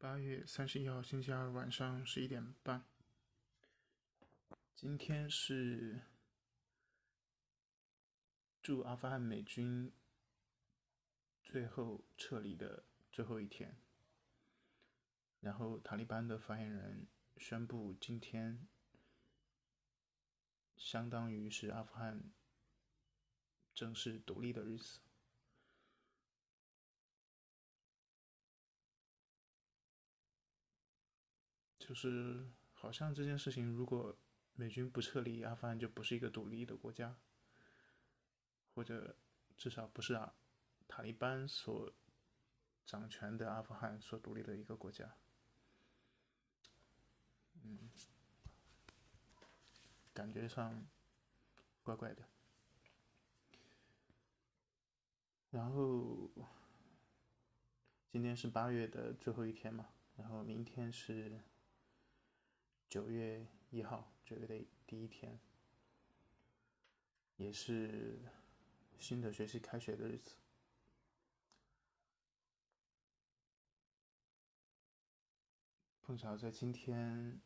八月三十一号星期二晚上十一点半，今天是驻阿富汗美军最后撤离的最后一天，然后塔利班的发言人宣布，今天相当于是阿富汗正式独立的日子。就是好像这件事情，如果美军不撤离，阿富汗就不是一个独立的国家，或者至少不是啊塔利班所掌权的阿富汗所独立的一个国家。嗯，感觉上怪怪的。然后今天是八月的最后一天嘛，然后明天是。九月一号，九月的第一天，也是新的学期开学的日子。碰巧在今天，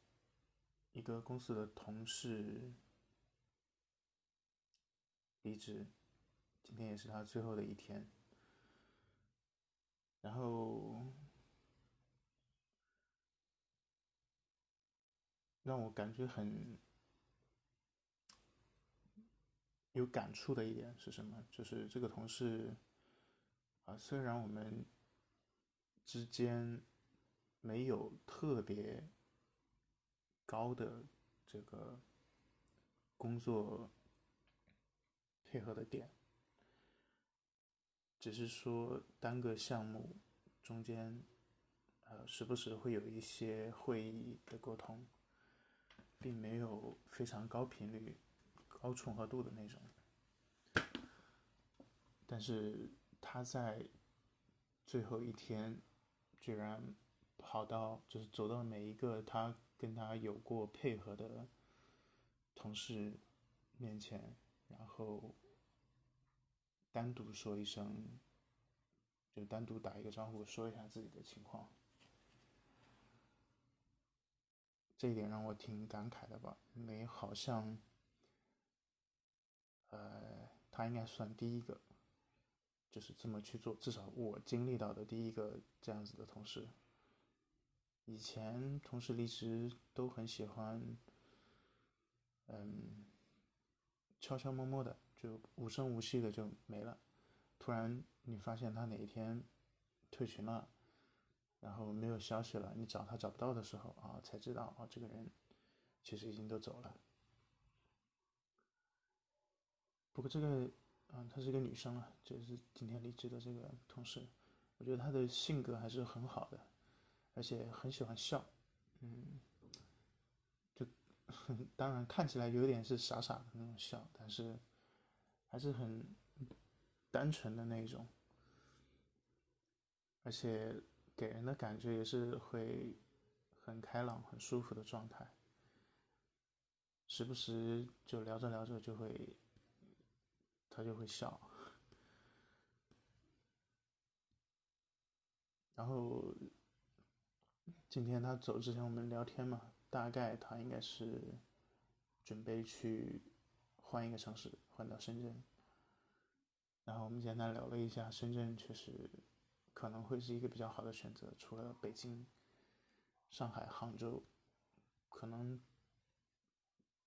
一个公司的同事离职，今天也是他最后的一天，然后。让我感觉很有感触的一点是什么？就是这个同事啊，虽然我们之间没有特别高的这个工作配合的点，只是说单个项目中间，呃，时不时会有一些会议的沟通。并没有非常高频率、高重合度的那种，但是他在最后一天居然跑到，就是走到每一个他跟他有过配合的同事面前，然后单独说一声，就单独打一个招呼，说一下自己的情况。这一点让我挺感慨的吧，因为好像，呃，他应该算第一个，就是这么去做，至少我经历到的第一个这样子的同事。以前同事离职都很喜欢，嗯，悄悄摸摸的，就无声无息的就没了。突然你发现他哪一天退群了。然后没有消息了，你找他找不到的时候啊，才知道啊，这个人其实已经都走了。不过这个，嗯，她是一个女生啊，就是今天离职的这个同事，我觉得她的性格还是很好的，而且很喜欢笑，嗯，就 当然看起来有点是傻傻的那种笑，但是还是很单纯的那种，而且。给人的感觉也是会很开朗、很舒服的状态，时不时就聊着聊着就会，他就会笑。然后今天他走之前我们聊天嘛，大概他应该是准备去换一个城市，换到深圳。然后我们简单聊了一下，深圳确实。可能会是一个比较好的选择，除了北京、上海、杭州，可能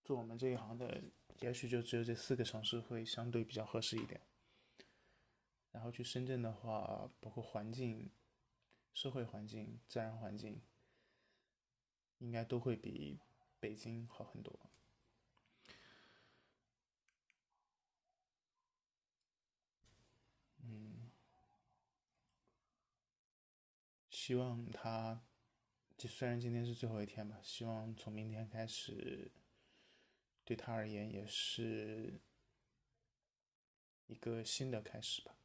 做我们这一行的，也许就只有这四个城市会相对比较合适一点。然后去深圳的话，包括环境、社会环境、自然环境，应该都会比北京好很多。希望他，就虽然今天是最后一天吧，希望从明天开始，对他而言也是一个新的开始吧，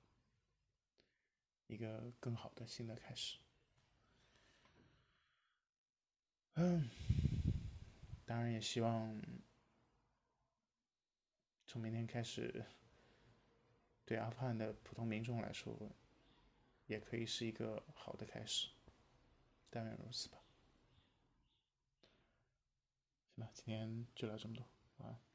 一个更好的新的开始。嗯，当然也希望从明天开始，对阿富汗的普通民众来说。也可以是一个好的开始。但愿如此吧。行吧，今天就聊这么多，晚安。